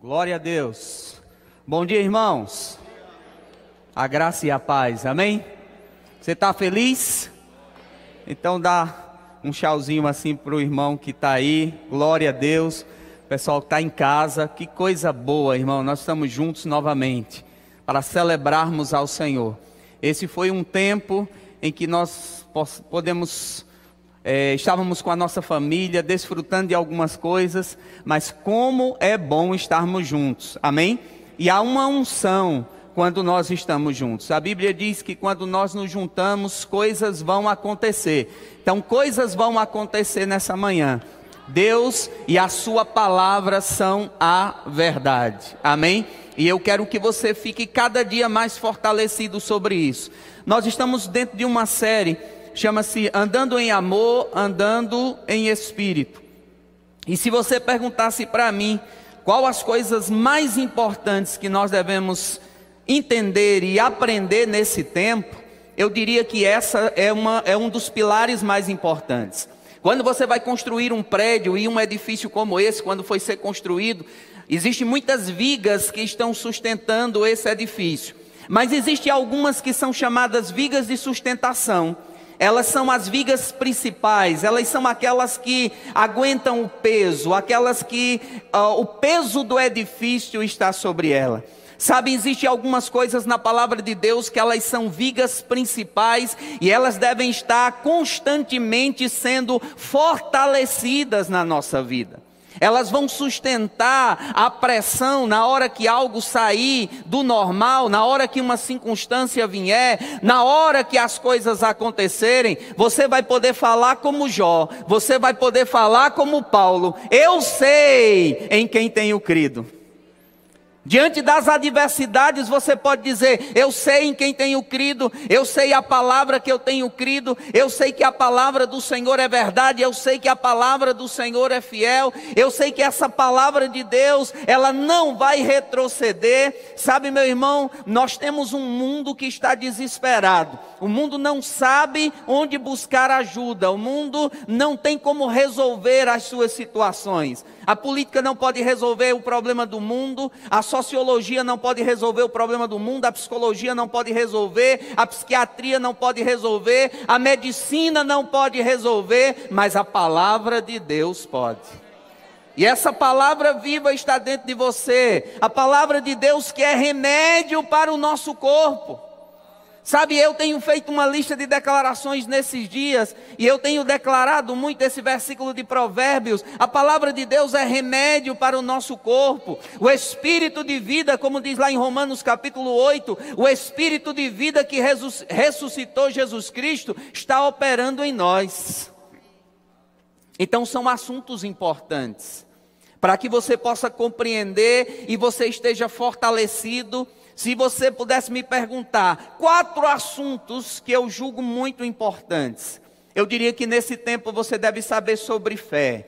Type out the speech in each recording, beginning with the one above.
Glória a Deus. Bom dia, irmãos. A graça e a paz, amém? Você está feliz? Então dá um tchauzinho assim para o irmão que está aí. Glória a Deus. Pessoal que está em casa, que coisa boa, irmão. Nós estamos juntos novamente para celebrarmos ao Senhor. Esse foi um tempo em que nós podemos é, estávamos com a nossa família, desfrutando de algumas coisas, mas como é bom estarmos juntos, amém? E há uma unção quando nós estamos juntos. A Bíblia diz que quando nós nos juntamos, coisas vão acontecer. Então, coisas vão acontecer nessa manhã. Deus e a Sua palavra são a verdade, amém? E eu quero que você fique cada dia mais fortalecido sobre isso. Nós estamos dentro de uma série chama-se Andando em Amor, Andando em Espírito. E se você perguntasse para mim qual as coisas mais importantes que nós devemos entender e aprender nesse tempo, eu diria que essa é, uma, é um dos pilares mais importantes. Quando você vai construir um prédio e um edifício como esse, quando foi ser construído, existem muitas vigas que estão sustentando esse edifício. Mas existem algumas que são chamadas vigas de sustentação elas são as vigas principais, elas são aquelas que aguentam o peso, aquelas que uh, o peso do edifício está sobre ela. Sabe, existem algumas coisas na palavra de Deus que elas são vigas principais e elas devem estar constantemente sendo fortalecidas na nossa vida. Elas vão sustentar a pressão na hora que algo sair do normal, na hora que uma circunstância vier, na hora que as coisas acontecerem. Você vai poder falar como Jó, você vai poder falar como Paulo. Eu sei em quem tenho crido. Diante das adversidades, você pode dizer: Eu sei em quem tenho crido, eu sei a palavra que eu tenho crido, eu sei que a palavra do Senhor é verdade, eu sei que a palavra do Senhor é fiel, eu sei que essa palavra de Deus, ela não vai retroceder. Sabe, meu irmão, nós temos um mundo que está desesperado, o mundo não sabe onde buscar ajuda, o mundo não tem como resolver as suas situações. A política não pode resolver o problema do mundo, a sociologia não pode resolver o problema do mundo, a psicologia não pode resolver, a psiquiatria não pode resolver, a medicina não pode resolver, mas a palavra de Deus pode. E essa palavra viva está dentro de você, a palavra de Deus que é remédio para o nosso corpo. Sabe, eu tenho feito uma lista de declarações nesses dias, e eu tenho declarado muito esse versículo de Provérbios. A palavra de Deus é remédio para o nosso corpo. O espírito de vida, como diz lá em Romanos capítulo 8, o espírito de vida que ressuscitou Jesus Cristo está operando em nós. Então são assuntos importantes, para que você possa compreender e você esteja fortalecido se você pudesse me perguntar quatro assuntos que eu julgo muito importantes, eu diria que nesse tempo você deve saber sobre fé.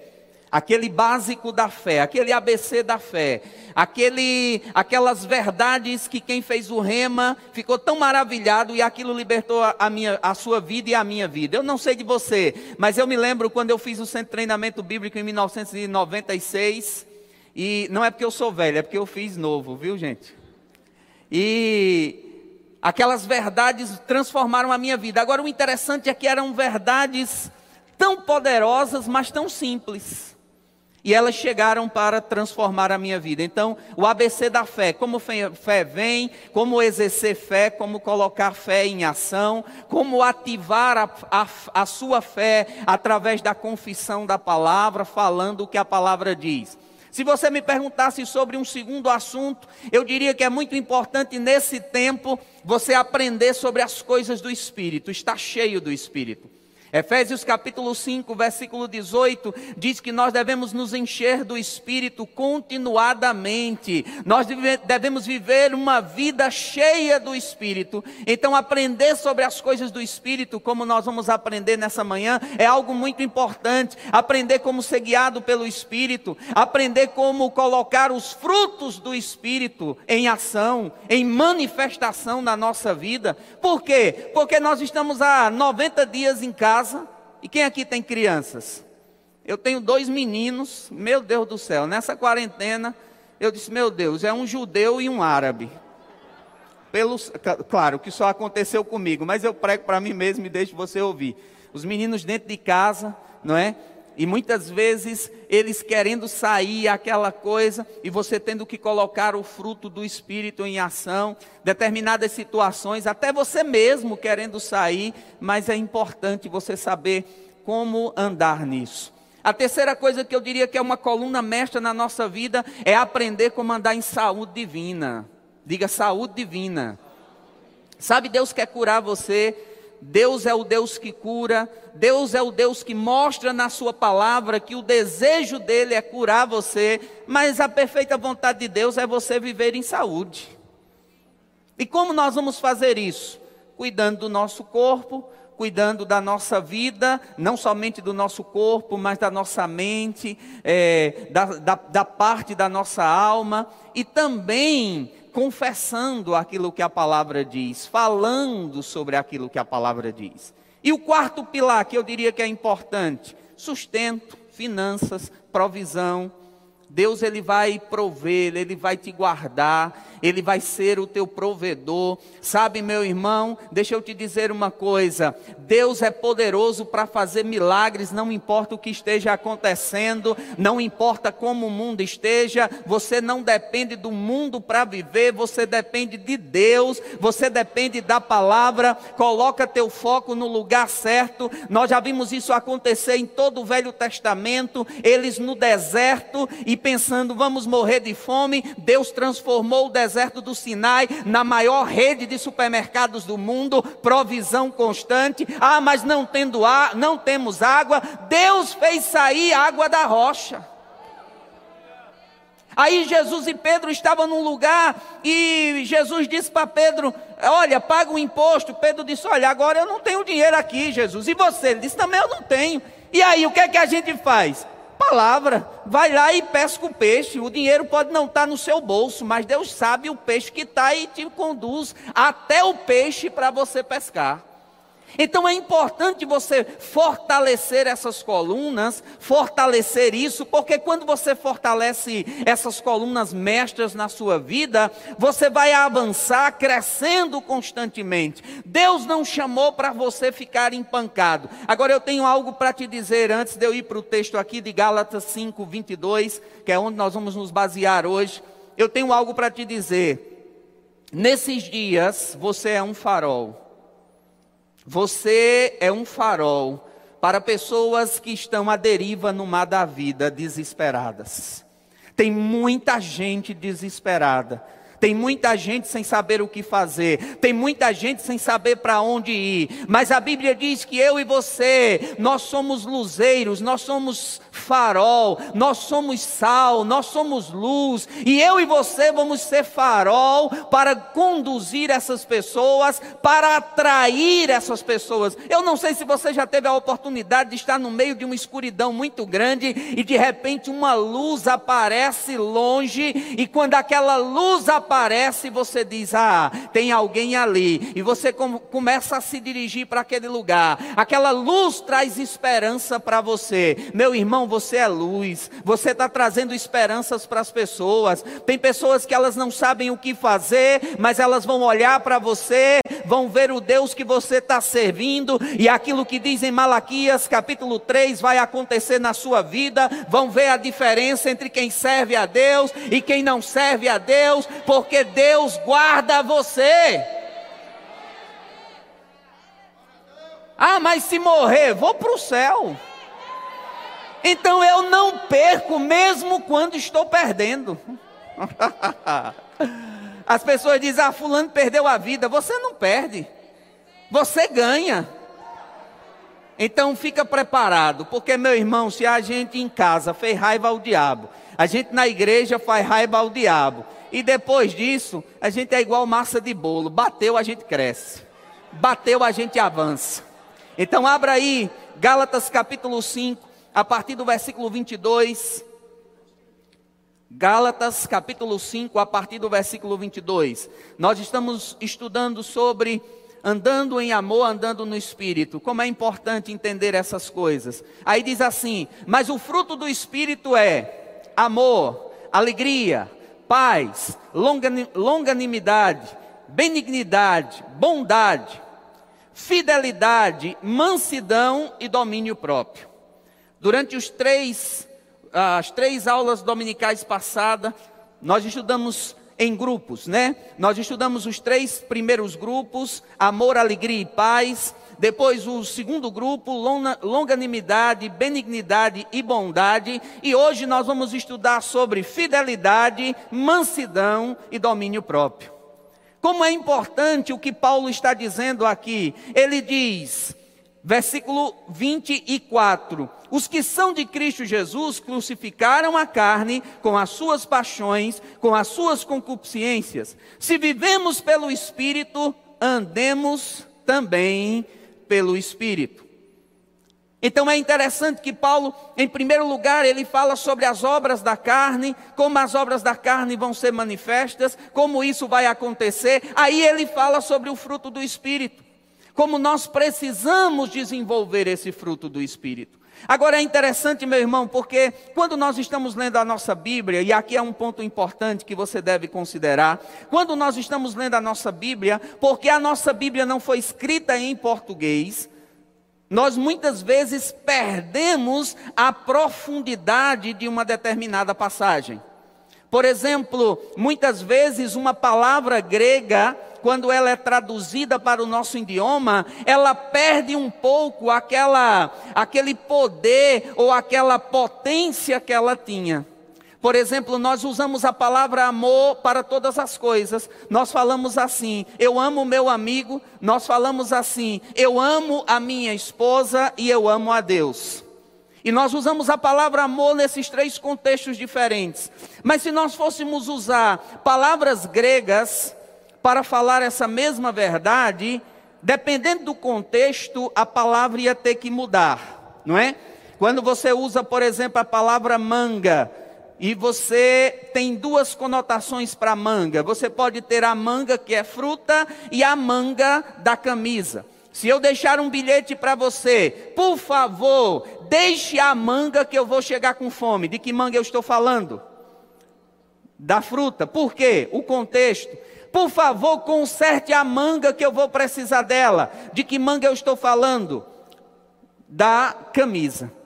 Aquele básico da fé, aquele ABC da fé, aquele, aquelas verdades que quem fez o rema ficou tão maravilhado e aquilo libertou a, minha, a sua vida e a minha vida. Eu não sei de você, mas eu me lembro quando eu fiz o centro de treinamento bíblico em 1996, e não é porque eu sou velho, é porque eu fiz novo, viu gente? E aquelas verdades transformaram a minha vida. Agora, o interessante é que eram verdades tão poderosas, mas tão simples. E elas chegaram para transformar a minha vida. Então, o ABC da fé: como fé vem, como exercer fé, como colocar fé em ação, como ativar a, a, a sua fé através da confissão da palavra, falando o que a palavra diz. Se você me perguntasse sobre um segundo assunto, eu diria que é muito importante nesse tempo você aprender sobre as coisas do Espírito, estar cheio do Espírito. Efésios capítulo 5, versículo 18, diz que nós devemos nos encher do Espírito continuadamente, nós devemos viver uma vida cheia do Espírito. Então, aprender sobre as coisas do Espírito, como nós vamos aprender nessa manhã, é algo muito importante. Aprender como ser guiado pelo Espírito, aprender como colocar os frutos do Espírito em ação, em manifestação na nossa vida. Por quê? Porque nós estamos há 90 dias em casa casa. E quem aqui tem crianças? Eu tenho dois meninos, meu Deus do céu, nessa quarentena, Eu disse: Meu Deus, é um judeu e um árabe. Pelos, claro que só aconteceu comigo, mas eu prego para mim mesmo e deixo você ouvir. Os meninos dentro de casa, não é? E muitas vezes eles querendo sair aquela coisa e você tendo que colocar o fruto do espírito em ação, determinadas situações, até você mesmo querendo sair, mas é importante você saber como andar nisso. A terceira coisa que eu diria que é uma coluna mestra na nossa vida é aprender como andar em saúde divina. Diga saúde divina. Sabe, Deus quer curar você. Deus é o Deus que cura, Deus é o Deus que mostra na Sua palavra que o desejo dele é curar você, mas a perfeita vontade de Deus é você viver em saúde. E como nós vamos fazer isso? Cuidando do nosso corpo, cuidando da nossa vida, não somente do nosso corpo, mas da nossa mente, é, da, da, da parte da nossa alma, e também confessando aquilo que a palavra diz, falando sobre aquilo que a palavra diz. E o quarto pilar que eu diria que é importante: sustento, finanças, provisão. Deus ele vai prover, ele vai te guardar, ele vai ser o teu provedor. Sabe, meu irmão, deixa eu te dizer uma coisa: Deus é poderoso para fazer milagres, não importa o que esteja acontecendo, não importa como o mundo esteja, você não depende do mundo para viver, você depende de Deus, você depende da palavra. Coloca teu foco no lugar certo. Nós já vimos isso acontecer em todo o Velho Testamento, eles no deserto e pensando, vamos morrer de fome, Deus transformou o deserto do Sinai, na maior rede de supermercados do mundo, provisão constante. Ah, mas não tendo ar, não temos água. Deus fez sair água da rocha. Aí Jesus e Pedro estavam num lugar e Jesus disse para Pedro: Olha, paga o imposto. Pedro disse: Olha, agora eu não tenho dinheiro aqui, Jesus. E você? Ele disse: Também eu não tenho. E aí, o que é que a gente faz? Palavra. Vai lá e pesca o peixe. O dinheiro pode não estar no seu bolso, mas Deus sabe o peixe que está e te conduz até o peixe para você pescar. Então é importante você fortalecer essas colunas, fortalecer isso, porque quando você fortalece essas colunas mestras na sua vida, você vai avançar crescendo constantemente. Deus não chamou para você ficar empancado. Agora eu tenho algo para te dizer antes de eu ir para o texto aqui de Gálatas 5, 22, que é onde nós vamos nos basear hoje. Eu tenho algo para te dizer. Nesses dias você é um farol você é um farol para pessoas que estão à deriva no mar da vida, desesperadas. Tem muita gente desesperada tem muita gente sem saber o que fazer, tem muita gente sem saber para onde ir, mas a Bíblia diz que eu e você, nós somos luzeiros, nós somos farol, nós somos sal, nós somos luz, e eu e você vamos ser farol para conduzir essas pessoas, para atrair essas pessoas. Eu não sei se você já teve a oportunidade de estar no meio de uma escuridão muito grande e de repente uma luz aparece longe, e quando aquela luz aparece, aparece e você diz: Ah, tem alguém ali. E você começa a se dirigir para aquele lugar. Aquela luz traz esperança para você. Meu irmão, você é luz. Você está trazendo esperanças para as pessoas. Tem pessoas que elas não sabem o que fazer, mas elas vão olhar para você, vão ver o Deus que você está servindo. E aquilo que diz em Malaquias capítulo 3 vai acontecer na sua vida. Vão ver a diferença entre quem serve a Deus e quem não serve a Deus. Por porque Deus guarda você. Ah, mas se morrer, vou para o céu. Então eu não perco, mesmo quando estou perdendo. As pessoas dizem: Ah, Fulano perdeu a vida. Você não perde, você ganha. Então fica preparado, porque meu irmão, se a gente em casa fez raiva ao diabo, a gente na igreja faz raiva ao diabo, e depois disso, a gente é igual massa de bolo. Bateu, a gente cresce. Bateu, a gente avança. Então abra aí Gálatas capítulo 5, a partir do versículo 22. Gálatas capítulo 5, a partir do versículo 22. Nós estamos estudando sobre andando em amor, andando no espírito. Como é importante entender essas coisas. Aí diz assim: "Mas o fruto do espírito é amor, alegria, paz, longanimidade, benignidade, bondade, fidelidade, mansidão e domínio próprio. Durante os três, as três aulas dominicais passadas, nós estudamos em grupos, né? Nós estudamos os três primeiros grupos: amor, alegria e paz. Depois o segundo grupo, longanimidade, benignidade e bondade. E hoje nós vamos estudar sobre fidelidade, mansidão e domínio próprio. Como é importante o que Paulo está dizendo aqui. Ele diz, versículo 24: Os que são de Cristo Jesus crucificaram a carne com as suas paixões, com as suas concupiscências. Se vivemos pelo Espírito, andemos também pelo Espírito. Então é interessante que Paulo, em primeiro lugar, ele fala sobre as obras da carne, como as obras da carne vão ser manifestas, como isso vai acontecer. Aí ele fala sobre o fruto do Espírito, como nós precisamos desenvolver esse fruto do Espírito. Agora é interessante, meu irmão, porque quando nós estamos lendo a nossa Bíblia, e aqui é um ponto importante que você deve considerar, quando nós estamos lendo a nossa Bíblia, porque a nossa Bíblia não foi escrita em português, nós muitas vezes perdemos a profundidade de uma determinada passagem. Por exemplo, muitas vezes uma palavra grega, quando ela é traduzida para o nosso idioma, ela perde um pouco aquela, aquele poder ou aquela potência que ela tinha. Por exemplo, nós usamos a palavra amor para todas as coisas. Nós falamos assim: eu amo meu amigo. Nós falamos assim: eu amo a minha esposa e eu amo a Deus. E nós usamos a palavra amor nesses três contextos diferentes. Mas se nós fôssemos usar palavras gregas para falar essa mesma verdade, dependendo do contexto, a palavra ia ter que mudar, não é? Quando você usa, por exemplo, a palavra manga, e você tem duas conotações para manga. Você pode ter a manga que é fruta e a manga da camisa. Se eu deixar um bilhete para você, por favor, deixe a manga que eu vou chegar com fome. De que manga eu estou falando? Da fruta. Por quê? O contexto. Por favor, conserte a manga que eu vou precisar dela. De que manga eu estou falando? Da camisa.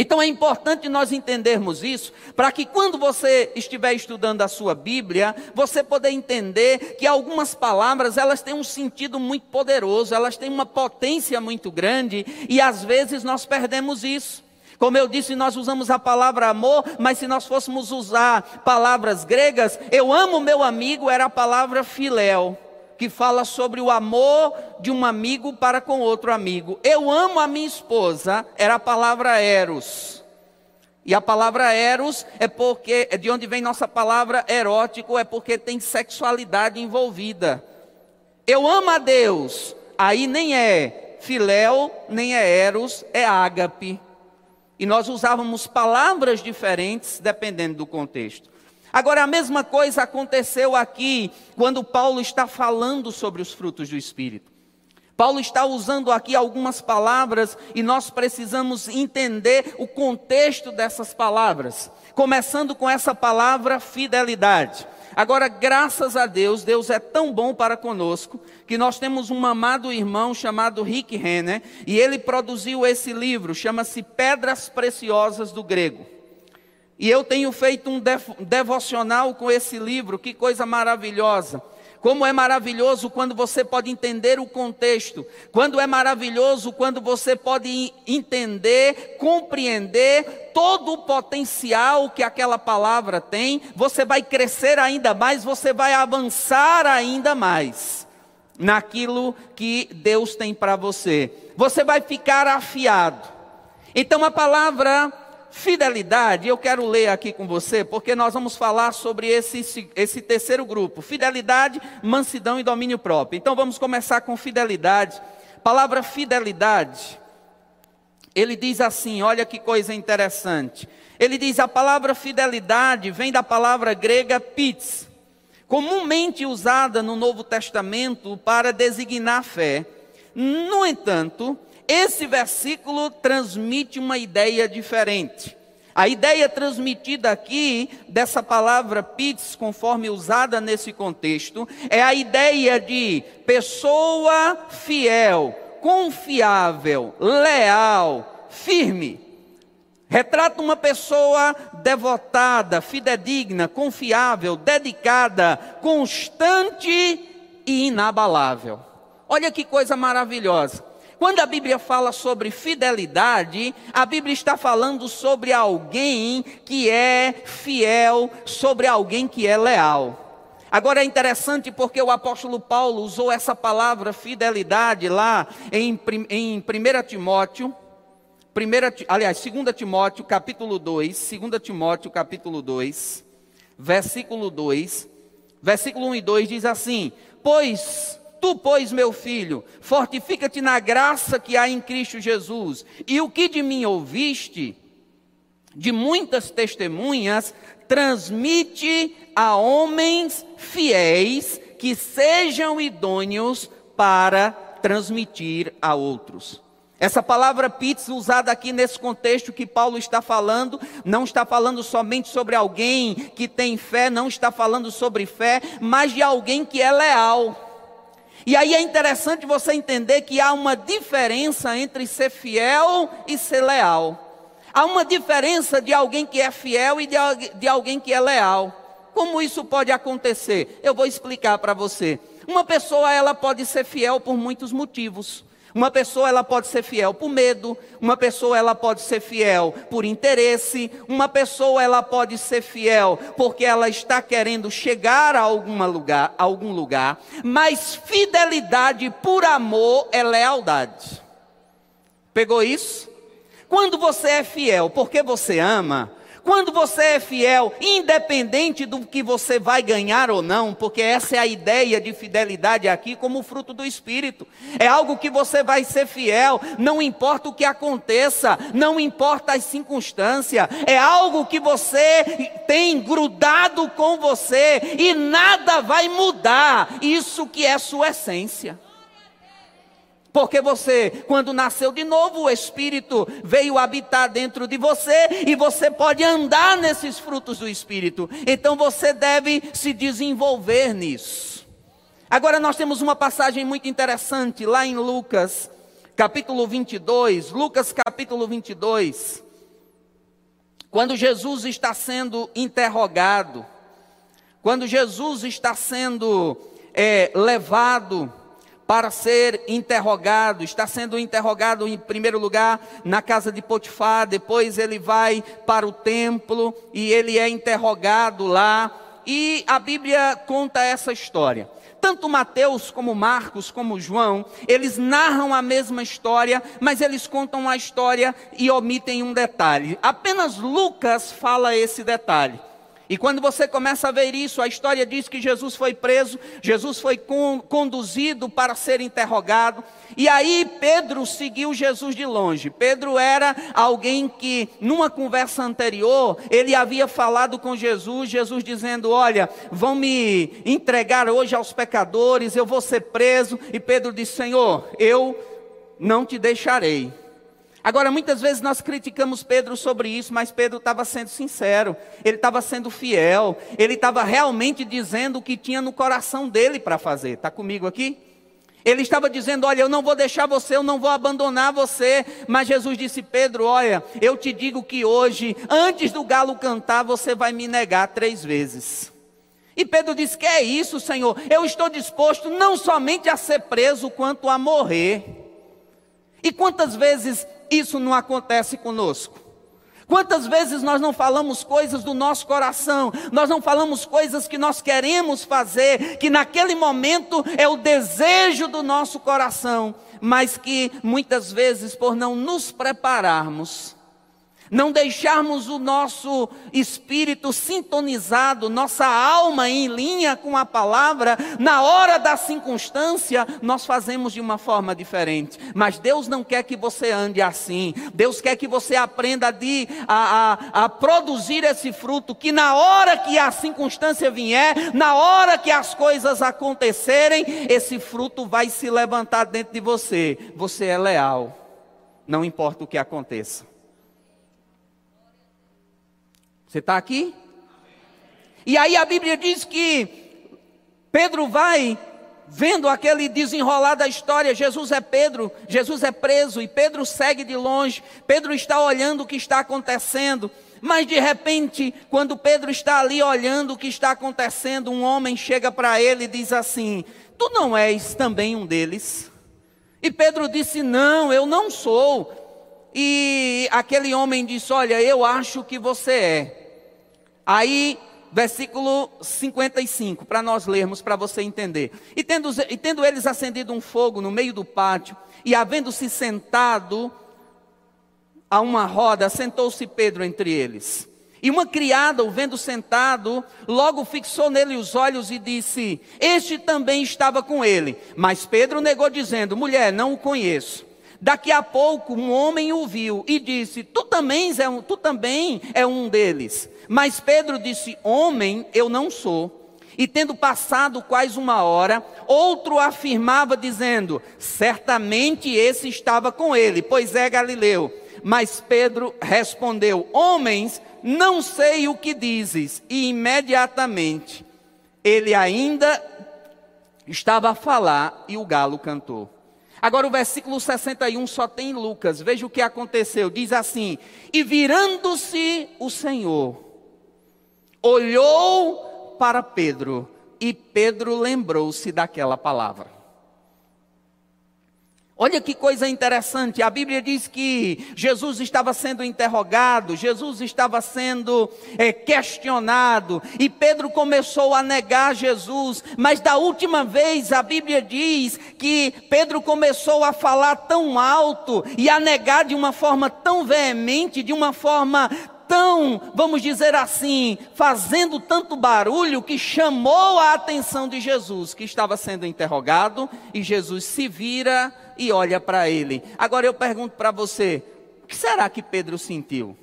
Então é importante nós entendermos isso, para que quando você estiver estudando a sua Bíblia, você poder entender que algumas palavras, elas têm um sentido muito poderoso, elas têm uma potência muito grande, e às vezes nós perdemos isso. Como eu disse, nós usamos a palavra amor, mas se nós fôssemos usar palavras gregas, eu amo meu amigo, era a palavra filéu que fala sobre o amor de um amigo para com outro amigo. Eu amo a minha esposa, era a palavra eros. E a palavra eros é porque é de onde vem nossa palavra erótico, é porque tem sexualidade envolvida. Eu amo a Deus, aí nem é filéu, nem é eros, é ágape. E nós usávamos palavras diferentes dependendo do contexto. Agora, a mesma coisa aconteceu aqui, quando Paulo está falando sobre os frutos do Espírito. Paulo está usando aqui algumas palavras e nós precisamos entender o contexto dessas palavras. Começando com essa palavra fidelidade. Agora, graças a Deus, Deus é tão bom para conosco que nós temos um amado irmão chamado Rick Renner e ele produziu esse livro, chama-se Pedras Preciosas do Grego. E eu tenho feito um devocional com esse livro, que coisa maravilhosa. Como é maravilhoso quando você pode entender o contexto, quando é maravilhoso quando você pode entender, compreender todo o potencial que aquela palavra tem, você vai crescer ainda mais, você vai avançar ainda mais naquilo que Deus tem para você. Você vai ficar afiado. Então a palavra Fidelidade, eu quero ler aqui com você, porque nós vamos falar sobre esse, esse terceiro grupo: fidelidade, mansidão e domínio próprio. Então vamos começar com fidelidade. Palavra fidelidade, ele diz assim: olha que coisa interessante. Ele diz: a palavra fidelidade vem da palavra grega pitz, comumente usada no Novo Testamento para designar fé. No entanto, esse versículo transmite uma ideia diferente. A ideia transmitida aqui dessa palavra pits, conforme usada nesse contexto, é a ideia de pessoa fiel, confiável, leal, firme. Retrata uma pessoa devotada, fidedigna, confiável, dedicada, constante e inabalável. Olha que coisa maravilhosa. Quando a Bíblia fala sobre fidelidade, a Bíblia está falando sobre alguém que é fiel, sobre alguém que é leal. Agora é interessante porque o apóstolo Paulo usou essa palavra fidelidade lá em, em 1 Timóteo, 1, aliás, 2 Timóteo capítulo 2, 2 Timóteo capítulo 2, versículo 2, versículo 1 e 2 diz assim: Pois Tu, pois, meu filho, fortifica-te na graça que há em Cristo Jesus, e o que de mim ouviste, de muitas testemunhas, transmite a homens fiéis que sejam idôneos para transmitir a outros. Essa palavra pizza usada aqui nesse contexto que Paulo está falando, não está falando somente sobre alguém que tem fé, não está falando sobre fé, mas de alguém que é leal e aí é interessante você entender que há uma diferença entre ser fiel e ser leal. Há uma diferença de alguém que é fiel e de, alguém que é leal. Como isso pode acontecer? Eu vou explicar para você. Uma pessoa ela pode ser fiel por muitos motivos. Uma pessoa ela pode ser fiel por medo, uma pessoa ela pode ser fiel por interesse, uma pessoa ela pode ser fiel porque ela está querendo chegar a algum lugar, a algum lugar, mas fidelidade por amor é lealdade. Pegou isso? Quando você é fiel porque você ama, quando você é fiel, independente do que você vai ganhar ou não, porque essa é a ideia de fidelidade aqui como fruto do Espírito. É algo que você vai ser fiel, não importa o que aconteça, não importa as circunstâncias, é algo que você tem grudado com você e nada vai mudar isso que é sua essência. Porque você, quando nasceu de novo, o Espírito veio habitar dentro de você e você pode andar nesses frutos do Espírito. Então você deve se desenvolver nisso. Agora nós temos uma passagem muito interessante lá em Lucas, capítulo 22. Lucas, capítulo 22. Quando Jesus está sendo interrogado, quando Jesus está sendo é, levado para ser interrogado. Está sendo interrogado em primeiro lugar na casa de Potifar, depois ele vai para o templo e ele é interrogado lá. E a Bíblia conta essa história. Tanto Mateus como Marcos como João, eles narram a mesma história, mas eles contam a história e omitem um detalhe. Apenas Lucas fala esse detalhe. E quando você começa a ver isso, a história diz que Jesus foi preso, Jesus foi con conduzido para ser interrogado. E aí Pedro seguiu Jesus de longe. Pedro era alguém que, numa conversa anterior, ele havia falado com Jesus, Jesus dizendo: Olha, vão me entregar hoje aos pecadores, eu vou ser preso. E Pedro disse: Senhor, eu não te deixarei. Agora, muitas vezes nós criticamos Pedro sobre isso, mas Pedro estava sendo sincero, ele estava sendo fiel, ele estava realmente dizendo o que tinha no coração dele para fazer. Está comigo aqui? Ele estava dizendo: Olha, eu não vou deixar você, eu não vou abandonar você. Mas Jesus disse: Pedro, olha, eu te digo que hoje, antes do galo cantar, você vai me negar três vezes. E Pedro disse: Que é isso, Senhor? Eu estou disposto não somente a ser preso, quanto a morrer. E quantas vezes isso não acontece conosco. Quantas vezes nós não falamos coisas do nosso coração, nós não falamos coisas que nós queremos fazer, que naquele momento é o desejo do nosso coração, mas que muitas vezes, por não nos prepararmos, não deixarmos o nosso espírito sintonizado, nossa alma em linha com a palavra, na hora da circunstância, nós fazemos de uma forma diferente. Mas Deus não quer que você ande assim. Deus quer que você aprenda de, a, a, a produzir esse fruto, que na hora que a circunstância vier, na hora que as coisas acontecerem, esse fruto vai se levantar dentro de você. Você é leal, não importa o que aconteça. Você está aqui? E aí a Bíblia diz que Pedro vai vendo aquele desenrolar da história, Jesus é Pedro, Jesus é preso e Pedro segue de longe. Pedro está olhando o que está acontecendo, mas de repente, quando Pedro está ali olhando o que está acontecendo, um homem chega para ele e diz assim: Tu não és também um deles? E Pedro disse: Não, eu não sou. E aquele homem disse: Olha, eu acho que você é. Aí versículo 55, para nós lermos, para você entender. E tendo, e tendo eles acendido um fogo no meio do pátio, e havendo-se sentado a uma roda, sentou-se Pedro entre eles. E uma criada, o vendo sentado, logo fixou nele os olhos e disse: Este também estava com ele. Mas Pedro negou, dizendo: Mulher, não o conheço. Daqui a pouco um homem o viu e disse: Tu também é um, tu também é um deles. Mas Pedro disse: Homem, eu não sou. E tendo passado quase uma hora, outro afirmava, dizendo: Certamente esse estava com ele, pois é Galileu. Mas Pedro respondeu: Homens, não sei o que dizes. E imediatamente ele ainda estava a falar e o galo cantou. Agora o versículo 61 só tem Lucas. Veja o que aconteceu. Diz assim: E virando-se o Senhor, olhou para Pedro, e Pedro lembrou-se daquela palavra. Olha que coisa interessante, a Bíblia diz que Jesus estava sendo interrogado, Jesus estava sendo é, questionado, e Pedro começou a negar Jesus, mas da última vez a Bíblia diz que Pedro começou a falar tão alto e a negar de uma forma tão veemente, de uma forma tão, vamos dizer assim, fazendo tanto barulho que chamou a atenção de Jesus, que estava sendo interrogado, e Jesus se vira e olha para ele. Agora eu pergunto para você: o que será que Pedro sentiu?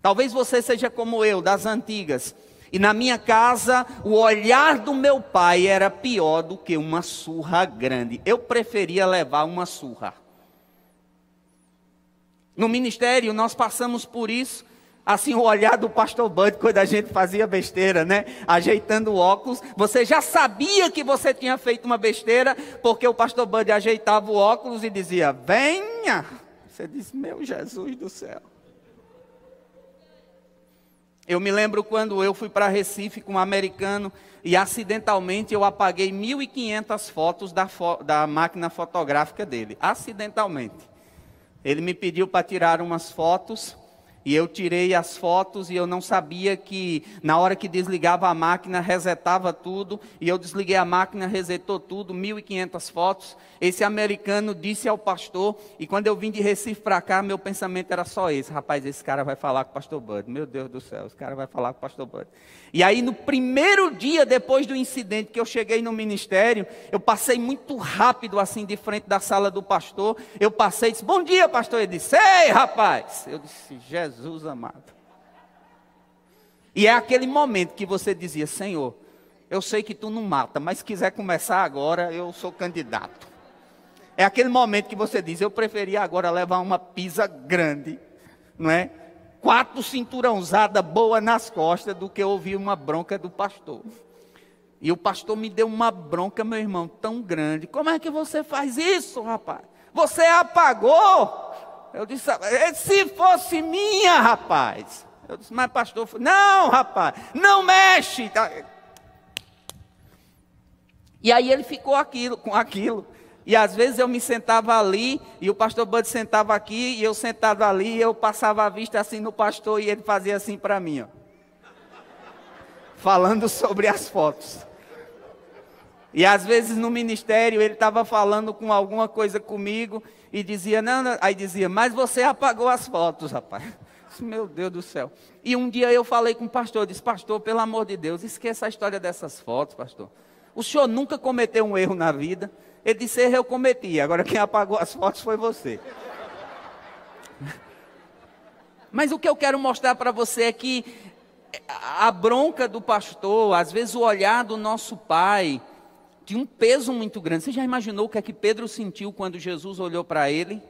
Talvez você seja como eu, das antigas. E na minha casa, o olhar do meu pai era pior do que uma surra grande. Eu preferia levar uma surra. No ministério, nós passamos por isso assim o olhar do pastor Bud quando a gente fazia besteira, né? Ajeitando o óculos. Você já sabia que você tinha feito uma besteira, porque o pastor Bud ajeitava o óculos e dizia: Venha! Você disse: Meu Jesus do céu. Eu me lembro quando eu fui para Recife com um americano e acidentalmente eu apaguei 1.500 fotos da, fo da máquina fotográfica dele. Acidentalmente. Ele me pediu para tirar umas fotos e eu tirei as fotos e eu não sabia que na hora que desligava a máquina resetava tudo. E eu desliguei a máquina, resetou tudo, 1.500 fotos. Esse americano disse ao pastor, e quando eu vim de Recife para cá, meu pensamento era só esse: rapaz, esse cara vai falar com o pastor Bud. Meu Deus do céu, esse cara vai falar com o pastor Bud. E aí, no primeiro dia depois do incidente que eu cheguei no ministério, eu passei muito rápido assim de frente da sala do pastor. Eu passei e disse: Bom dia, pastor. Ele disse: Ei, rapaz. Eu disse: Jesus. Jesus amado. E é aquele momento que você dizia: Senhor, eu sei que tu não mata, mas se quiser começar agora, eu sou candidato. É aquele momento que você diz: Eu preferia agora levar uma pisa grande, não é? Quatro cinturãozadas boa nas costas do que ouvir uma bronca do pastor. E o pastor me deu uma bronca, meu irmão, tão grande. Como é que você faz isso, rapaz? Você apagou eu disse, é, se fosse minha, rapaz. Eu disse, mas pastor, não, rapaz, não mexe. Tá. E aí ele ficou aquilo, com aquilo. E às vezes eu me sentava ali, e o pastor Bud sentava aqui, e eu sentado ali, e eu passava a vista assim no pastor, e ele fazia assim para mim, ó. Falando sobre as fotos. E às vezes no ministério ele estava falando com alguma coisa comigo, e dizia, não, não, aí dizia, mas você apagou as fotos, rapaz. Meu Deus do céu. E um dia eu falei com o pastor, disse, pastor, pelo amor de Deus, esqueça a história dessas fotos, pastor. O senhor nunca cometeu um erro na vida. Ele disse, eu cometi, agora quem apagou as fotos foi você. Mas o que eu quero mostrar para você é que a bronca do pastor, às vezes o olhar do nosso pai, tinha um peso muito grande. Você já imaginou o que é que Pedro sentiu quando Jesus olhou para ele?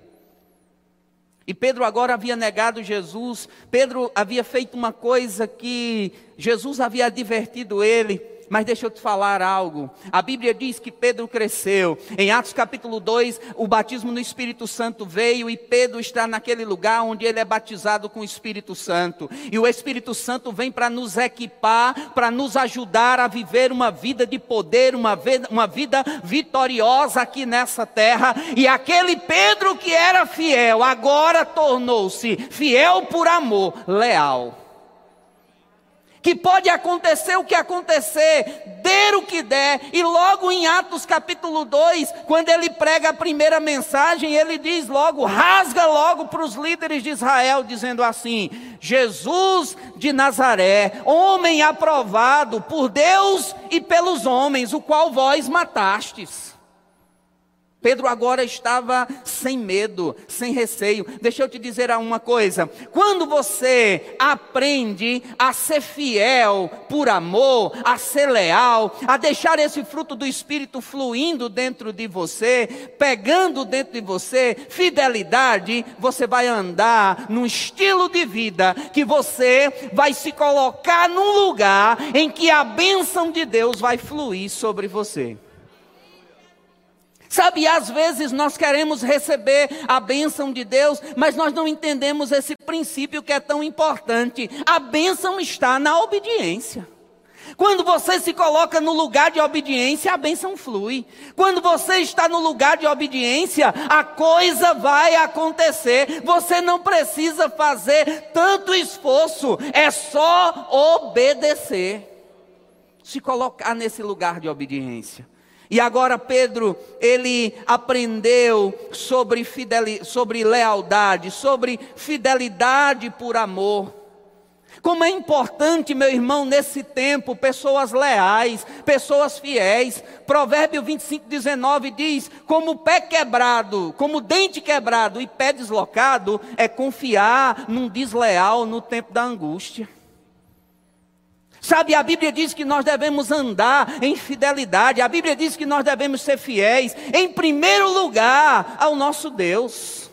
E Pedro agora havia negado Jesus, Pedro havia feito uma coisa que Jesus havia advertido ele. Mas deixa eu te falar algo. A Bíblia diz que Pedro cresceu. Em Atos capítulo 2, o batismo no Espírito Santo veio e Pedro está naquele lugar onde ele é batizado com o Espírito Santo. E o Espírito Santo vem para nos equipar, para nos ajudar a viver uma vida de poder, uma vida, uma vida vitoriosa aqui nessa terra. E aquele Pedro que era fiel, agora tornou-se fiel por amor, leal que pode acontecer o que acontecer, der o que der, e logo em Atos capítulo 2, quando ele prega a primeira mensagem, ele diz logo, rasga logo para os líderes de Israel, dizendo assim: Jesus de Nazaré, homem aprovado por Deus e pelos homens, o qual vós matastes. Pedro agora estava sem medo, sem receio. Deixa eu te dizer uma coisa: quando você aprende a ser fiel por amor, a ser leal, a deixar esse fruto do Espírito fluindo dentro de você, pegando dentro de você, fidelidade, você vai andar num estilo de vida que você vai se colocar num lugar em que a bênção de Deus vai fluir sobre você. Sabe, às vezes nós queremos receber a bênção de Deus, mas nós não entendemos esse princípio que é tão importante. A bênção está na obediência. Quando você se coloca no lugar de obediência, a bênção flui. Quando você está no lugar de obediência, a coisa vai acontecer. Você não precisa fazer tanto esforço, é só obedecer. Se colocar nesse lugar de obediência. E agora Pedro, ele aprendeu sobre, sobre lealdade, sobre fidelidade por amor. Como é importante, meu irmão, nesse tempo, pessoas leais, pessoas fiéis. Provérbio 25, 19 diz: Como pé quebrado, como dente quebrado e pé deslocado, é confiar num desleal no tempo da angústia. Sabe, a Bíblia diz que nós devemos andar em fidelidade, a Bíblia diz que nós devemos ser fiéis, em primeiro lugar, ao nosso Deus.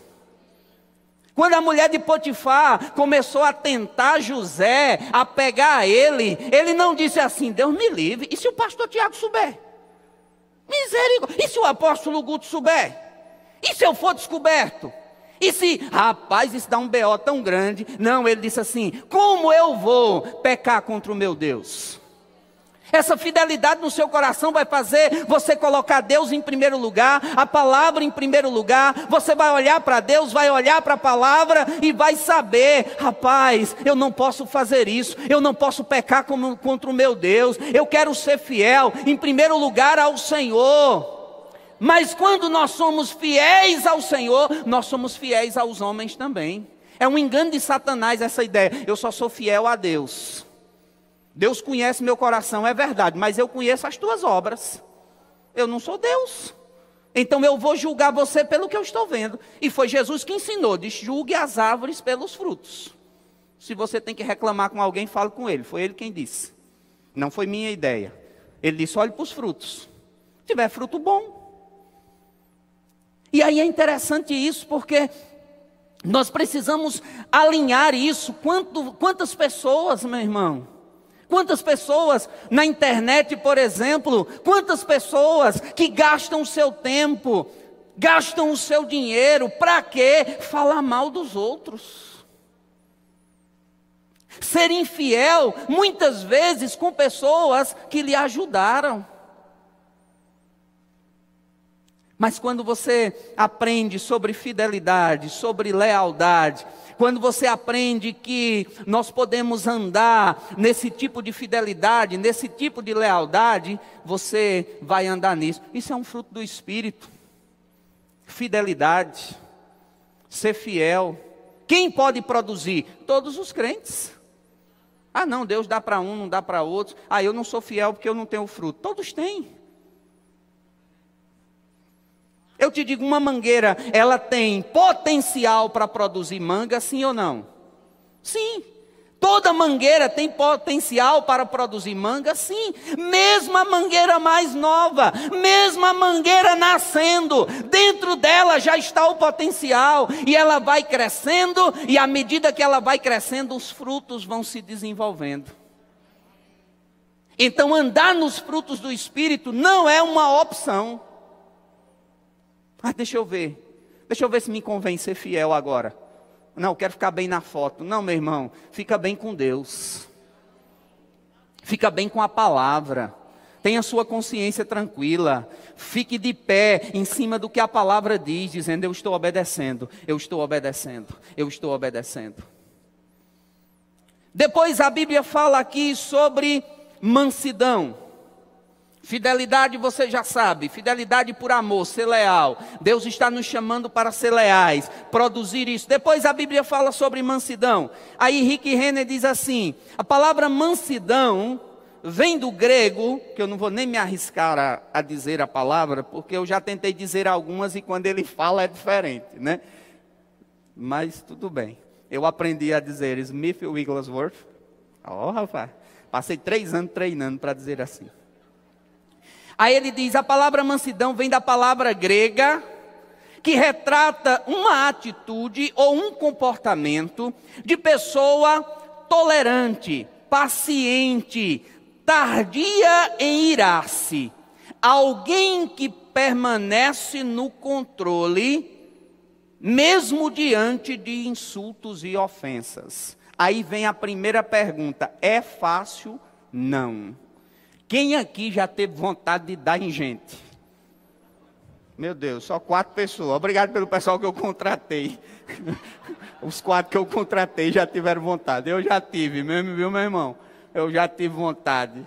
Quando a mulher de Potifar começou a tentar José, a pegar ele, ele não disse assim: Deus me livre, e se o pastor Tiago souber? Misericórdia, e se o apóstolo Guto souber? E se eu for descoberto? E se, rapaz, isso dá um BO tão grande. Não, ele disse assim: como eu vou pecar contra o meu Deus? Essa fidelidade no seu coração vai fazer você colocar Deus em primeiro lugar, a palavra em primeiro lugar. Você vai olhar para Deus, vai olhar para a palavra e vai saber: rapaz, eu não posso fazer isso, eu não posso pecar como, contra o meu Deus. Eu quero ser fiel, em primeiro lugar, ao Senhor. Mas quando nós somos fiéis ao Senhor, nós somos fiéis aos homens também. É um engano de Satanás essa ideia. Eu só sou fiel a Deus. Deus conhece meu coração, é verdade, mas eu conheço as tuas obras. Eu não sou Deus. Então eu vou julgar você pelo que eu estou vendo. E foi Jesus que ensinou: diz, julgue as árvores pelos frutos. Se você tem que reclamar com alguém, fale com ele. Foi ele quem disse. Não foi minha ideia. Ele disse: olhe para os frutos. Se tiver fruto bom, e aí é interessante isso, porque nós precisamos alinhar isso. Quanto, quantas pessoas, meu irmão? Quantas pessoas na internet, por exemplo, quantas pessoas que gastam o seu tempo, gastam o seu dinheiro, para quê? Falar mal dos outros. Ser infiel, muitas vezes com pessoas que lhe ajudaram. Mas quando você aprende sobre fidelidade, sobre lealdade, quando você aprende que nós podemos andar nesse tipo de fidelidade, nesse tipo de lealdade, você vai andar nisso. Isso é um fruto do Espírito. Fidelidade, ser fiel. Quem pode produzir? Todos os crentes. Ah, não, Deus dá para um, não dá para outro. Ah, eu não sou fiel porque eu não tenho fruto. Todos têm. Eu te digo, uma mangueira, ela tem potencial para produzir manga, sim ou não? Sim. Toda mangueira tem potencial para produzir manga? Sim. Mesmo a mangueira mais nova, mesmo a mangueira nascendo, dentro dela já está o potencial, e ela vai crescendo, e à medida que ela vai crescendo, os frutos vão se desenvolvendo. Então, andar nos frutos do Espírito não é uma opção. Mas deixa eu ver, deixa eu ver se me convém ser fiel agora. Não, quero ficar bem na foto. Não, meu irmão, fica bem com Deus. Fica bem com a palavra. Tenha sua consciência tranquila. Fique de pé em cima do que a palavra diz, dizendo: Eu estou obedecendo, eu estou obedecendo, eu estou obedecendo. Depois a Bíblia fala aqui sobre mansidão. Fidelidade você já sabe, fidelidade por amor, ser leal. Deus está nos chamando para ser leais, produzir isso. Depois a Bíblia fala sobre mansidão. Aí Rick Renner diz assim: a palavra mansidão vem do grego, que eu não vou nem me arriscar a, a dizer a palavra, porque eu já tentei dizer algumas e quando ele fala é diferente, né? Mas tudo bem. Eu aprendi a dizer Smith Wigglesworth. Ó, oh, rapaz, passei três anos treinando para dizer assim. Aí ele diz: a palavra mansidão vem da palavra grega, que retrata uma atitude ou um comportamento de pessoa tolerante, paciente, tardia em irar-se. Alguém que permanece no controle, mesmo diante de insultos e ofensas. Aí vem a primeira pergunta: é fácil? Não. Quem aqui já teve vontade de dar em gente? Meu Deus, só quatro pessoas. Obrigado pelo pessoal que eu contratei. Os quatro que eu contratei já tiveram vontade. Eu já tive mesmo, viu, meu irmão? Eu já tive vontade.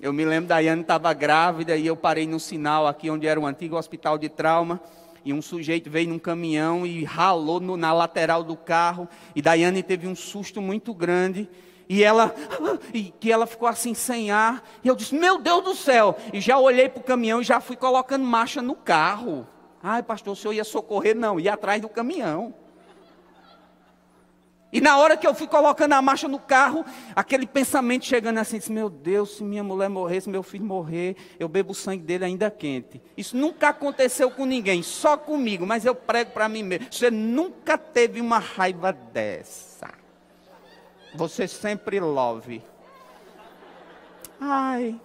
Eu me lembro da Yane estava grávida e eu parei no sinal aqui onde era o antigo hospital de trauma. E um sujeito veio num caminhão e ralou no, na lateral do carro. E Daiane teve um susto muito grande. E ela, e que ela ficou assim sem ar. E eu disse: Meu Deus do céu! E já olhei para o caminhão e já fui colocando marcha no carro. Ai, pastor, o senhor ia socorrer? Não, ia atrás do caminhão. E na hora que eu fui colocando a marcha no carro, aquele pensamento chegando assim, disse, meu Deus, se minha mulher morrer, se meu filho morrer, eu bebo o sangue dele ainda quente. Isso nunca aconteceu com ninguém, só comigo, mas eu prego para mim mesmo. Você nunca teve uma raiva dessa. Você sempre love. Ai,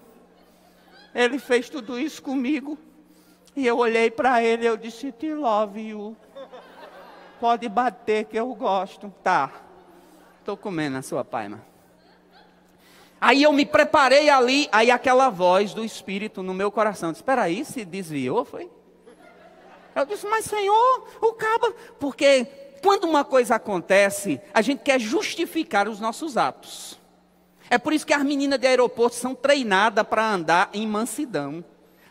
ele fez tudo isso comigo. E eu olhei para ele e eu disse, te love you. Pode bater que eu gosto. Tá. Estou comendo a sua paima. Aí eu me preparei ali, aí aquela voz do Espírito no meu coração disse: Espera aí, se desviou, foi? Eu disse: Mas Senhor, o cabo, porque quando uma coisa acontece, a gente quer justificar os nossos atos. É por isso que as meninas de aeroporto são treinadas para andar em mansidão.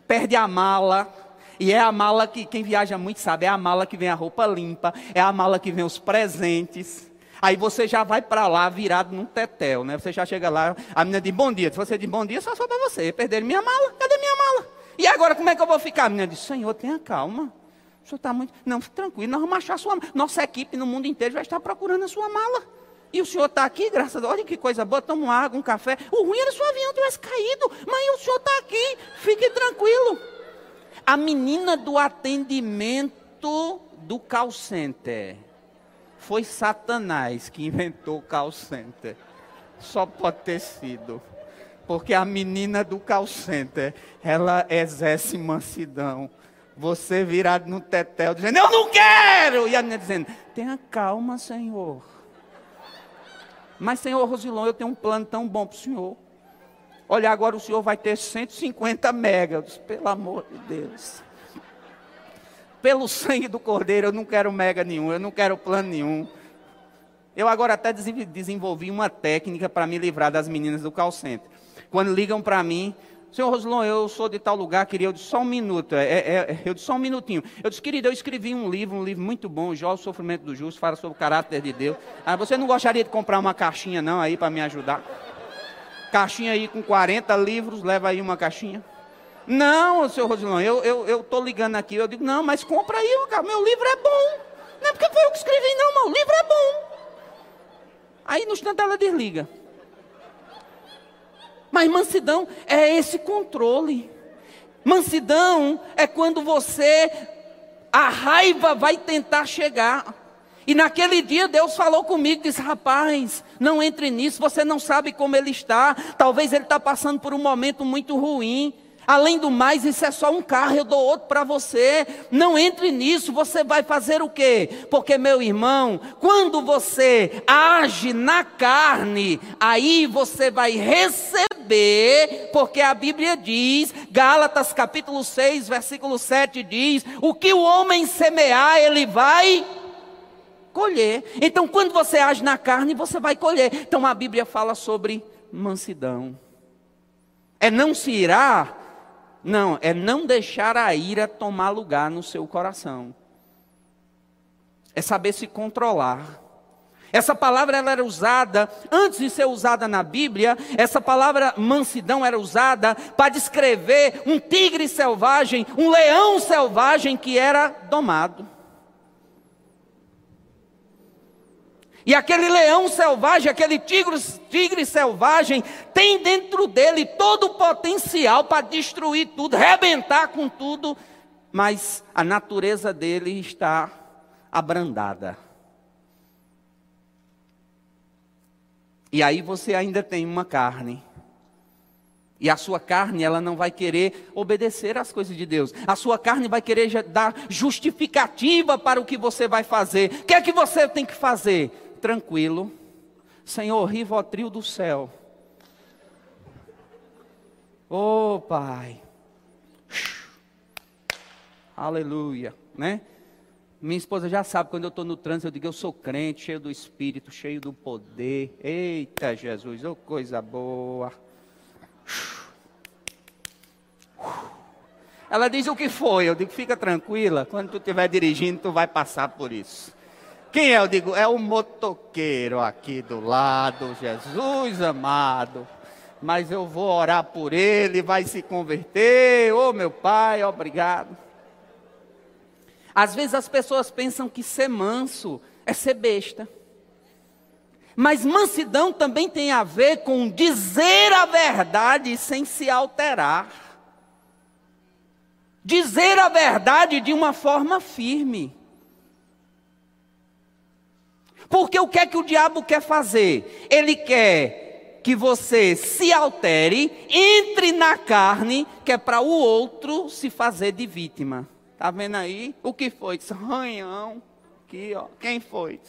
Perde a mala, e é a mala que quem viaja muito sabe, é a mala que vem a roupa limpa, é a mala que vem os presentes. Aí você já vai para lá virado num tetel, né? Você já chega lá, a menina diz bom dia. Se você diz bom dia, só só para você. Perderam minha mala, cadê minha mala? E agora como é que eu vou ficar? A menina diz, Senhor, tenha calma. O senhor está muito. Não, tranquilo, nós vamos achar sua Nossa equipe no mundo inteiro vai estar procurando a sua mala. E o senhor está aqui, graças a Deus. Olha que coisa boa, toma uma água, um café. O ruim era se o avião tivesse caído. Mas o senhor está aqui, fique tranquilo. A menina do atendimento do call center. Foi Satanás que inventou o call center. Só pode ter sido. Porque a menina do call center, ela exerce mansidão você virado no tetel, dizendo, eu não quero! E a menina dizendo, tenha calma, Senhor. Mas, Senhor Rosilon, eu tenho um plano tão bom para o Senhor. Olha, agora o Senhor vai ter 150 megas, pelo amor de Deus. Pelo sangue do Cordeiro, eu não quero mega nenhum, eu não quero plano nenhum. Eu agora até desenvolvi uma técnica para me livrar das meninas do call center. Quando ligam para mim, Senhor Roslon, eu sou de tal lugar, queria, eu disse só um minuto, é, é, é, eu disse só um minutinho. Eu disse, querido, eu escrevi um livro, um livro muito bom, Jó, o Sofrimento do Justo, fala sobre o caráter de Deus. Ah, você não gostaria de comprar uma caixinha não aí para me ajudar? Caixinha aí com 40 livros, leva aí uma caixinha. Não, senhor Rosilão, eu estou eu, eu ligando aqui, eu digo, não, mas compra aí, meu livro é bom. Não é porque foi eu que escrevi, não, o livro é bom. Aí no instante ela desliga. Mas mansidão é esse controle. Mansidão é quando você, a raiva vai tentar chegar. E naquele dia Deus falou comigo, disse: rapaz, não entre nisso, você não sabe como ele está. Talvez ele está passando por um momento muito ruim. Além do mais, isso é só um carro, eu dou outro para você. Não entre nisso, você vai fazer o quê? Porque, meu irmão, quando você age na carne, aí você vai receber, porque a Bíblia diz, Gálatas capítulo 6, versículo 7 diz: o que o homem semear, ele vai colher. Então, quando você age na carne, você vai colher. Então, a Bíblia fala sobre mansidão. É não se irar não, é não deixar a ira tomar lugar no seu coração. É saber se controlar. Essa palavra ela era usada, antes de ser usada na Bíblia, essa palavra mansidão era usada para descrever um tigre selvagem, um leão selvagem que era domado. E aquele leão selvagem, aquele tigre, tigre selvagem, tem dentro dele todo o potencial para destruir tudo, rebentar com tudo, mas a natureza dele está abrandada. E aí você ainda tem uma carne. E a sua carne, ela não vai querer obedecer às coisas de Deus. A sua carne vai querer dar justificativa para o que você vai fazer. O que é que você tem que fazer? Tranquilo, Senhor, rivotril do céu. Oh, Pai. Aleluia, né? Minha esposa já sabe, quando eu estou no trânsito, eu digo, eu sou crente, cheio do Espírito, cheio do poder. Eita, Jesus, oh, coisa boa. Ela diz o que foi, eu digo, fica tranquila, quando tu estiver dirigindo, tu vai passar por isso. Quem é? Eu digo, é o motoqueiro aqui do lado, Jesus amado. Mas eu vou orar por ele, vai se converter. Ô oh, meu pai, obrigado. Às vezes as pessoas pensam que ser manso é ser besta. Mas mansidão também tem a ver com dizer a verdade sem se alterar. Dizer a verdade de uma forma firme. Porque o que é que o diabo quer fazer? Ele quer que você se altere, entre na carne, que é para o outro se fazer de vítima. Tá vendo aí? O que foi? Arranhão. Aqui, ó. Quem foi?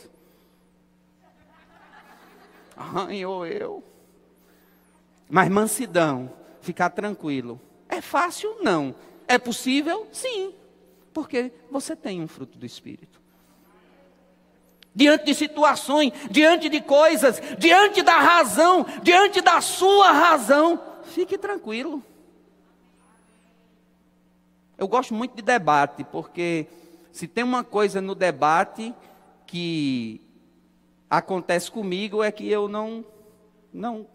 Arranhou eu. Mas mansidão, ficar tranquilo. É fácil? Não. É possível? Sim. Porque você tem um fruto do Espírito diante de situações, diante de coisas, diante da razão, diante da sua razão, fique tranquilo. Eu gosto muito de debate, porque se tem uma coisa no debate que acontece comigo é que eu não não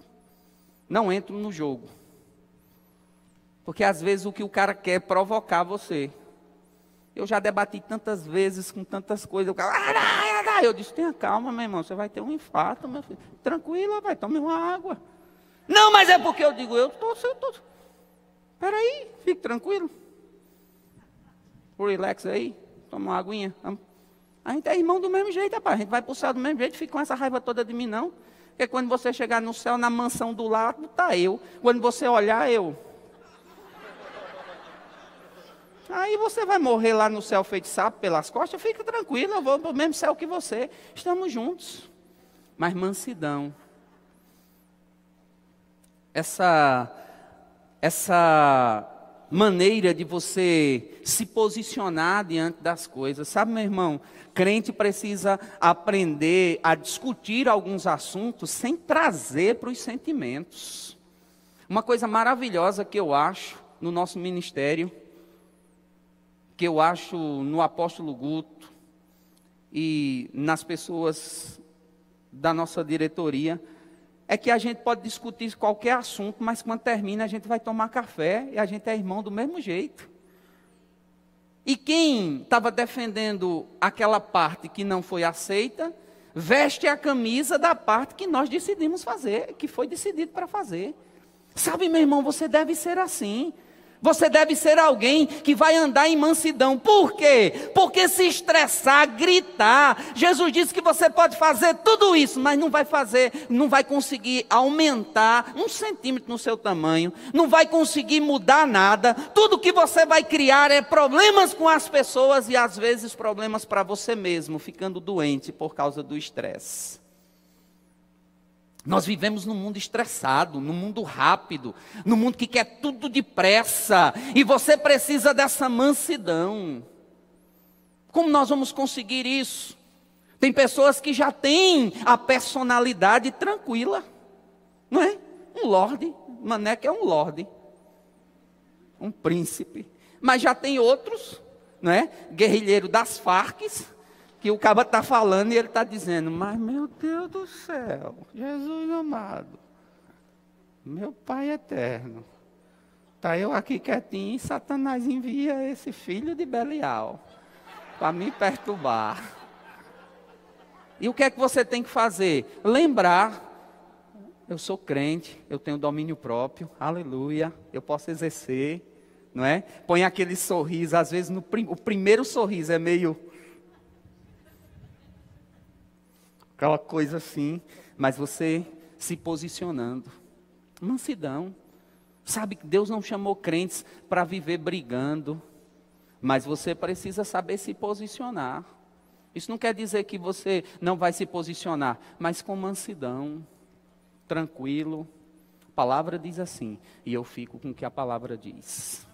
não entro no jogo. Porque às vezes o que o cara quer é provocar você. Eu já debati tantas vezes com tantas coisas. O cara, eu disse: tenha calma, meu irmão, você vai ter um infarto, meu filho. Tranquila, vai, tome uma água. Não, mas é porque eu digo: eu estou. Tô... Peraí, fique tranquilo. Relax aí, toma uma aguinha. A gente é irmão do mesmo jeito, rapaz. A gente vai para o céu do mesmo jeito, fica com essa raiva toda de mim, não. Porque quando você chegar no céu, na mansão do lado, está eu. Quando você olhar, eu. Aí você vai morrer lá no céu feito sapo pelas costas, fica tranquilo, eu vou para o mesmo céu que você. Estamos juntos. Mas mansidão. Essa, essa maneira de você se posicionar diante das coisas. Sabe, meu irmão, crente precisa aprender a discutir alguns assuntos sem trazer para os sentimentos. Uma coisa maravilhosa que eu acho no nosso ministério que eu acho no apóstolo Guto e nas pessoas da nossa diretoria é que a gente pode discutir qualquer assunto, mas quando termina a gente vai tomar café e a gente é irmão do mesmo jeito. E quem estava defendendo aquela parte que não foi aceita, Veste a camisa da parte que nós decidimos fazer, que foi decidido para fazer. Sabe, meu irmão, você deve ser assim. Você deve ser alguém que vai andar em mansidão. Por quê? Porque se estressar, gritar. Jesus disse que você pode fazer tudo isso, mas não vai fazer, não vai conseguir aumentar um centímetro no seu tamanho, não vai conseguir mudar nada. Tudo que você vai criar é problemas com as pessoas e às vezes problemas para você mesmo, ficando doente por causa do estresse. Nós vivemos num mundo estressado, num mundo rápido, num mundo que quer tudo depressa, e você precisa dessa mansidão. Como nós vamos conseguir isso? Tem pessoas que já têm a personalidade tranquila, não é? Um lorde, Maneca é um lorde, um príncipe, mas já tem outros, não é? Guerrilheiro das Farcs, que o caba está falando e ele está dizendo, mas meu Deus do céu, Jesus amado, meu Pai eterno, está eu aqui quietinho e Satanás envia esse filho de Belial para me perturbar. E o que é que você tem que fazer? Lembrar, eu sou crente, eu tenho domínio próprio, aleluia, eu posso exercer, não é? Põe aquele sorriso, às vezes no, o primeiro sorriso é meio aquela coisa assim, mas você se posicionando. Mansidão. Sabe que Deus não chamou crentes para viver brigando, mas você precisa saber se posicionar. Isso não quer dizer que você não vai se posicionar, mas com mansidão, tranquilo. A palavra diz assim, e eu fico com o que a palavra diz.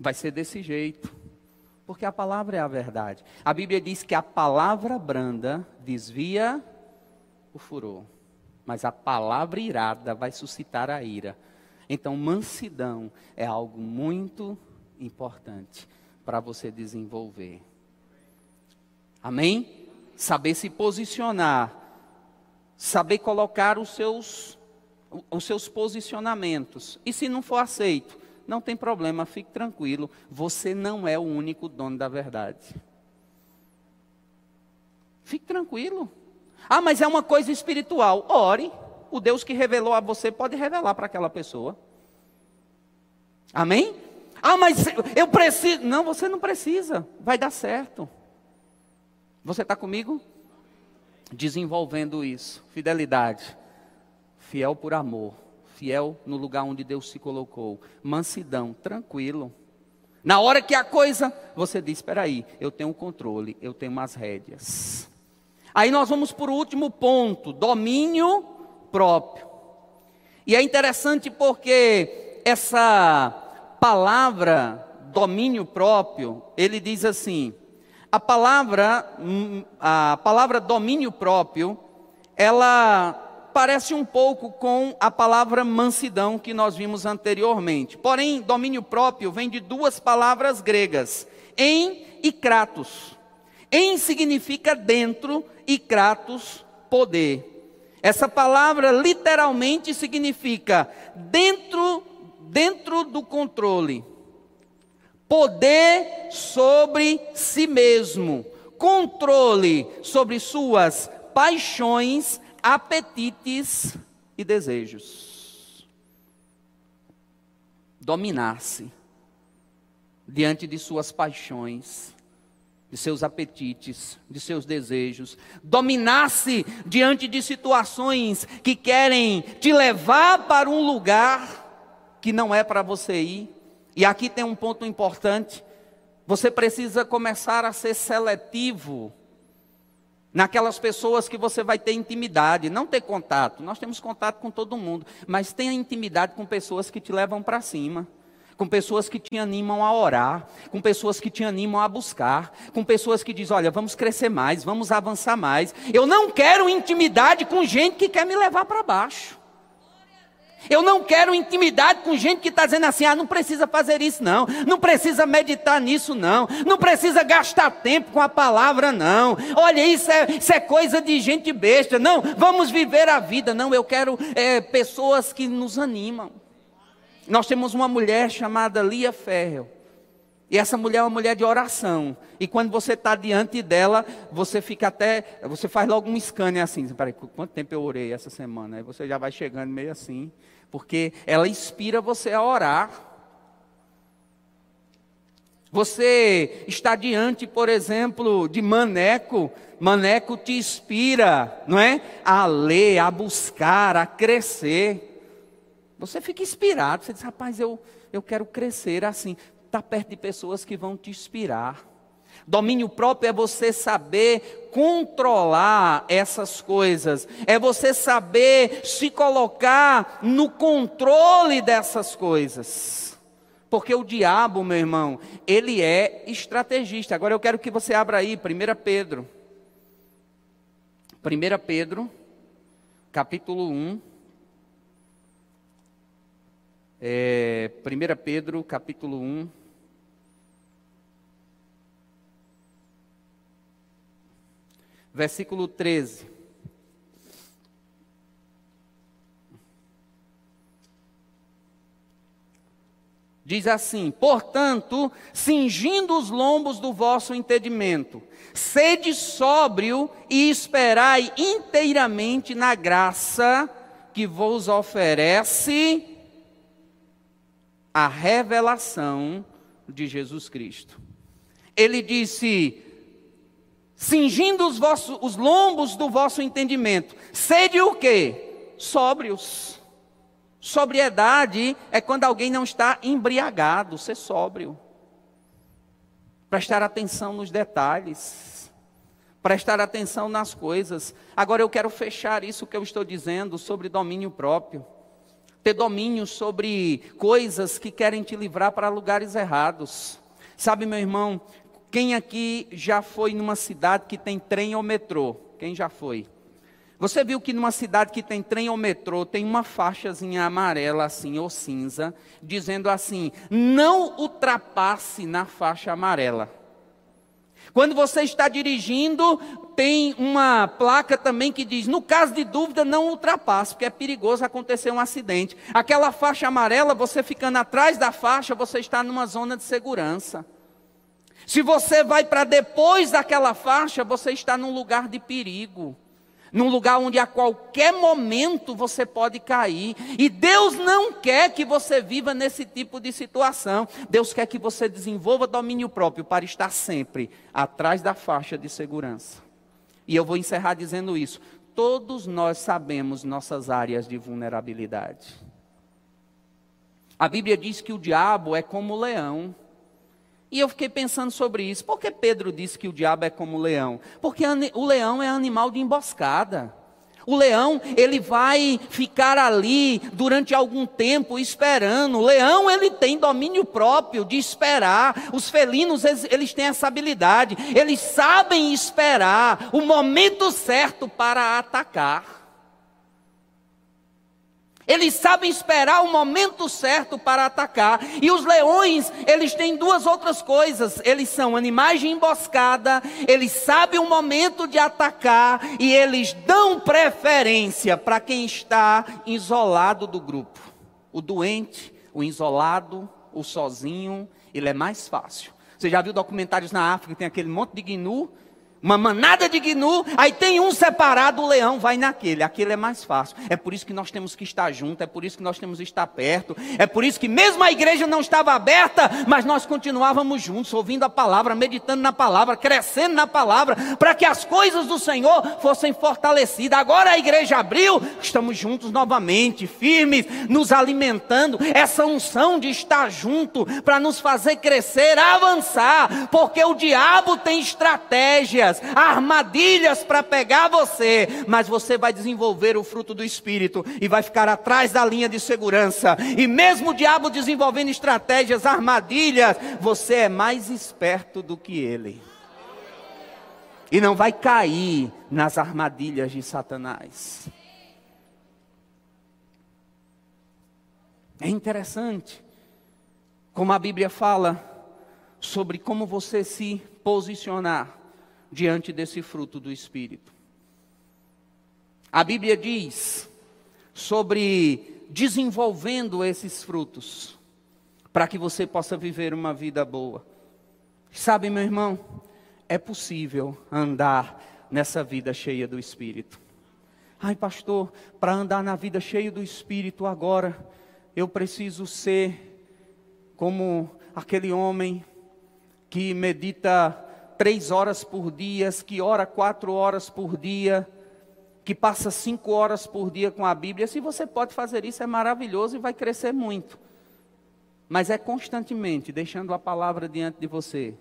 Vai ser desse jeito. Porque a palavra é a verdade. A Bíblia diz que a palavra branda desvia o furor, mas a palavra irada vai suscitar a ira. Então, mansidão é algo muito importante para você desenvolver. Amém? Saber se posicionar, saber colocar os seus, os seus posicionamentos. E se não for aceito, não tem problema, fique tranquilo. Você não é o único dono da verdade. Fique tranquilo. Ah, mas é uma coisa espiritual. Ore. O Deus que revelou a você pode revelar para aquela pessoa. Amém? Ah, mas eu preciso. Não, você não precisa. Vai dar certo. Você está comigo? Desenvolvendo isso. Fidelidade. Fiel por amor fiel no lugar onde Deus se colocou, mansidão, tranquilo. Na hora que a coisa, você diz: espera aí, eu tenho um controle, eu tenho umas rédeas. Aí nós vamos para o último ponto, domínio próprio. E é interessante porque essa palavra domínio próprio, ele diz assim: a palavra hum, a palavra domínio próprio, ela parece um pouco com a palavra mansidão que nós vimos anteriormente. Porém, domínio próprio vem de duas palavras gregas, em e kratos. Em significa dentro e kratos, poder. Essa palavra literalmente significa dentro, dentro do controle. Poder sobre si mesmo, controle sobre suas paixões apetites e desejos. Dominar-se diante de suas paixões, de seus apetites, de seus desejos. Dominar-se diante de situações que querem te levar para um lugar que não é para você ir. E aqui tem um ponto importante. Você precisa começar a ser seletivo naquelas pessoas que você vai ter intimidade, não ter contato. Nós temos contato com todo mundo, mas tenha intimidade com pessoas que te levam para cima. Com pessoas que te animam a orar, com pessoas que te animam a buscar, com pessoas que dizem: Olha, vamos crescer mais, vamos avançar mais. Eu não quero intimidade com gente que quer me levar para baixo. Eu não quero intimidade com gente que está dizendo assim: ah, não precisa fazer isso, não. Não precisa meditar nisso, não. Não precisa gastar tempo com a palavra, não. Olha, isso é, isso é coisa de gente besta. Não, vamos viver a vida. Não, eu quero é, pessoas que nos animam. Nós temos uma mulher chamada Lia Ferrell. E essa mulher é uma mulher de oração. E quando você está diante dela, você fica até. Você faz logo um scanner assim. Peraí, quanto tempo eu orei essa semana? Aí você já vai chegando meio assim. Porque ela inspira você a orar. Você está diante, por exemplo, de Maneco. Maneco te inspira, não é? A ler, a buscar, a crescer. Você fica inspirado. Você diz, rapaz, eu, eu quero crescer assim estar perto de pessoas que vão te inspirar. Domínio próprio é você saber controlar essas coisas, é você saber se colocar no controle dessas coisas. Porque o diabo, meu irmão, ele é estrategista. Agora eu quero que você abra aí 1 Pedro. 1 Pedro, capítulo 1. É, 1 Pedro, capítulo 1. Versículo 13. Diz assim: Portanto, cingindo os lombos do vosso entendimento, sede sóbrio e esperai inteiramente na graça que vos oferece a revelação de Jesus Cristo. Ele disse: cingindo os, vossos, os lombos do vosso entendimento. Sede o quê? Sóbrios. Sobriedade é quando alguém não está embriagado, ser sóbrio. Prestar atenção nos detalhes. Prestar atenção nas coisas. Agora eu quero fechar isso que eu estou dizendo sobre domínio próprio. Ter domínio sobre coisas que querem te livrar para lugares errados. Sabe, meu irmão, quem aqui já foi numa cidade que tem trem ou metrô? Quem já foi? Você viu que numa cidade que tem trem ou metrô tem uma faixazinha amarela assim ou cinza, dizendo assim: não ultrapasse na faixa amarela. Quando você está dirigindo, tem uma placa também que diz: no caso de dúvida, não ultrapasse, porque é perigoso acontecer um acidente. Aquela faixa amarela, você ficando atrás da faixa, você está numa zona de segurança. Se você vai para depois daquela faixa, você está num lugar de perigo. Num lugar onde a qualquer momento você pode cair. E Deus não quer que você viva nesse tipo de situação. Deus quer que você desenvolva domínio próprio para estar sempre atrás da faixa de segurança. E eu vou encerrar dizendo isso. Todos nós sabemos nossas áreas de vulnerabilidade. A Bíblia diz que o diabo é como o leão e eu fiquei pensando sobre isso. Por que Pedro disse que o diabo é como o leão? Porque o leão é animal de emboscada. O leão, ele vai ficar ali durante algum tempo esperando. O leão, ele tem domínio próprio de esperar. Os felinos, eles, eles têm essa habilidade. Eles sabem esperar o momento certo para atacar. Eles sabem esperar o momento certo para atacar. E os leões, eles têm duas outras coisas. Eles são animais de emboscada, eles sabem o momento de atacar e eles dão preferência para quem está isolado do grupo. O doente, o isolado, o sozinho, ele é mais fácil. Você já viu documentários na África, tem aquele monte de gnu uma manada de gnu, aí tem um separado, o leão vai naquele. Aquele é mais fácil. É por isso que nós temos que estar juntos, é por isso que nós temos que estar perto. É por isso que mesmo a igreja não estava aberta, mas nós continuávamos juntos, ouvindo a palavra, meditando na palavra, crescendo na palavra, para que as coisas do Senhor fossem fortalecidas. Agora a igreja abriu, estamos juntos novamente, firmes, nos alimentando. Essa unção de estar junto para nos fazer crescer, avançar, porque o diabo tem estratégias armadilhas para pegar você, mas você vai desenvolver o fruto do Espírito e vai ficar atrás da linha de segurança. E mesmo o diabo desenvolvendo estratégias, armadilhas, você é mais esperto do que ele. E não vai cair nas armadilhas de Satanás. É interessante como a Bíblia fala sobre como você se posicionar diante desse fruto do Espírito. A Bíblia diz sobre desenvolvendo esses frutos, para que você possa viver uma vida boa. Sabe, meu irmão, é possível andar nessa vida cheia do Espírito. Ai, pastor, para andar na vida cheia do Espírito agora, eu preciso ser como aquele homem que medita três horas por dia, que ora quatro horas por dia, que passa cinco horas por dia com a Bíblia. Se você pode fazer isso, é maravilhoso e vai crescer muito. Mas é constantemente deixando a palavra diante de você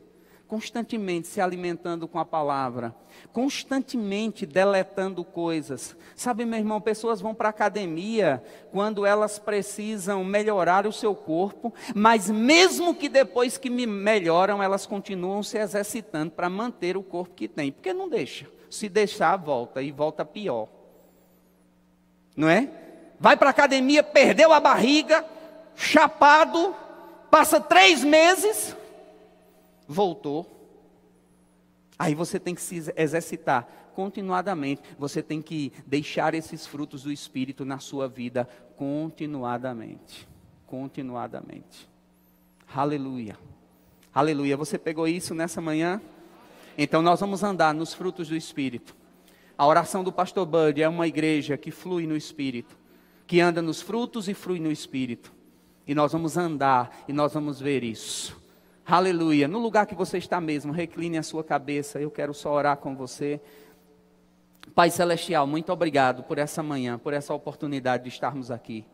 constantemente se alimentando com a palavra, constantemente deletando coisas. Sabe, meu irmão, pessoas vão para a academia quando elas precisam melhorar o seu corpo, mas mesmo que depois que me melhoram, elas continuam se exercitando para manter o corpo que tem, porque não deixa. Se deixar, volta e volta pior. Não é? Vai para a academia, perdeu a barriga, chapado, passa três meses, voltou. Aí você tem que se exercitar continuadamente. Você tem que deixar esses frutos do Espírito na sua vida continuadamente. Continuadamente. Aleluia. Aleluia. Você pegou isso nessa manhã? Então nós vamos andar nos frutos do Espírito. A oração do pastor Bud é uma igreja que flui no Espírito, que anda nos frutos e flui no Espírito. E nós vamos andar e nós vamos ver isso. Aleluia. No lugar que você está mesmo, recline a sua cabeça. Eu quero só orar com você. Pai Celestial, muito obrigado por essa manhã, por essa oportunidade de estarmos aqui.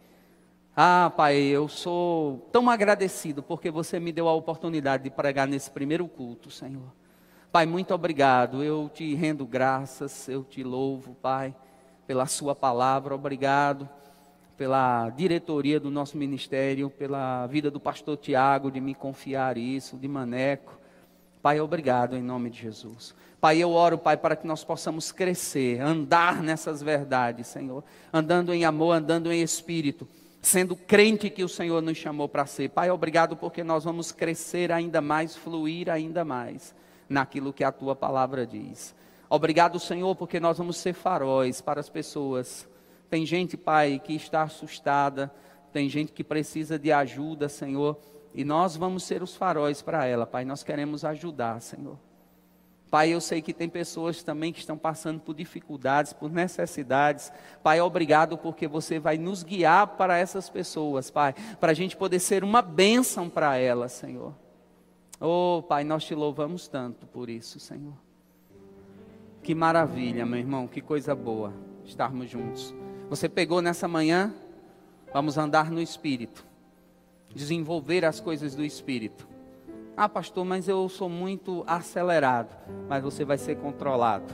Ah, Pai, eu sou tão agradecido porque você me deu a oportunidade de pregar nesse primeiro culto, Senhor. Pai, muito obrigado. Eu te rendo graças, eu te louvo, Pai, pela Sua palavra. Obrigado pela diretoria do nosso ministério, pela vida do pastor Tiago, de me confiar isso, de Maneco. Pai, obrigado em nome de Jesus. Pai, eu oro, Pai, para que nós possamos crescer, andar nessas verdades, Senhor, andando em amor, andando em espírito, sendo crente que o Senhor nos chamou para ser. Pai, obrigado porque nós vamos crescer ainda mais, fluir ainda mais naquilo que a tua palavra diz. Obrigado, Senhor, porque nós vamos ser faróis para as pessoas tem gente, Pai, que está assustada, tem gente que precisa de ajuda, Senhor, e nós vamos ser os faróis para ela, Pai. Nós queremos ajudar, Senhor. Pai, eu sei que tem pessoas também que estão passando por dificuldades, por necessidades. Pai, obrigado porque você vai nos guiar para essas pessoas, Pai, para a gente poder ser uma bênção para elas, Senhor. Oh, Pai, nós te louvamos tanto por isso, Senhor. Que maravilha, meu irmão, que coisa boa estarmos juntos. Você pegou nessa manhã? Vamos andar no Espírito, desenvolver as coisas do Espírito. Ah, pastor, mas eu sou muito acelerado. Mas você vai ser controlado.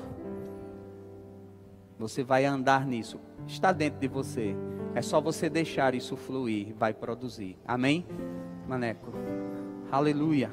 Você vai andar nisso. Está dentro de você. É só você deixar isso fluir. Vai produzir. Amém? Maneco. Aleluia.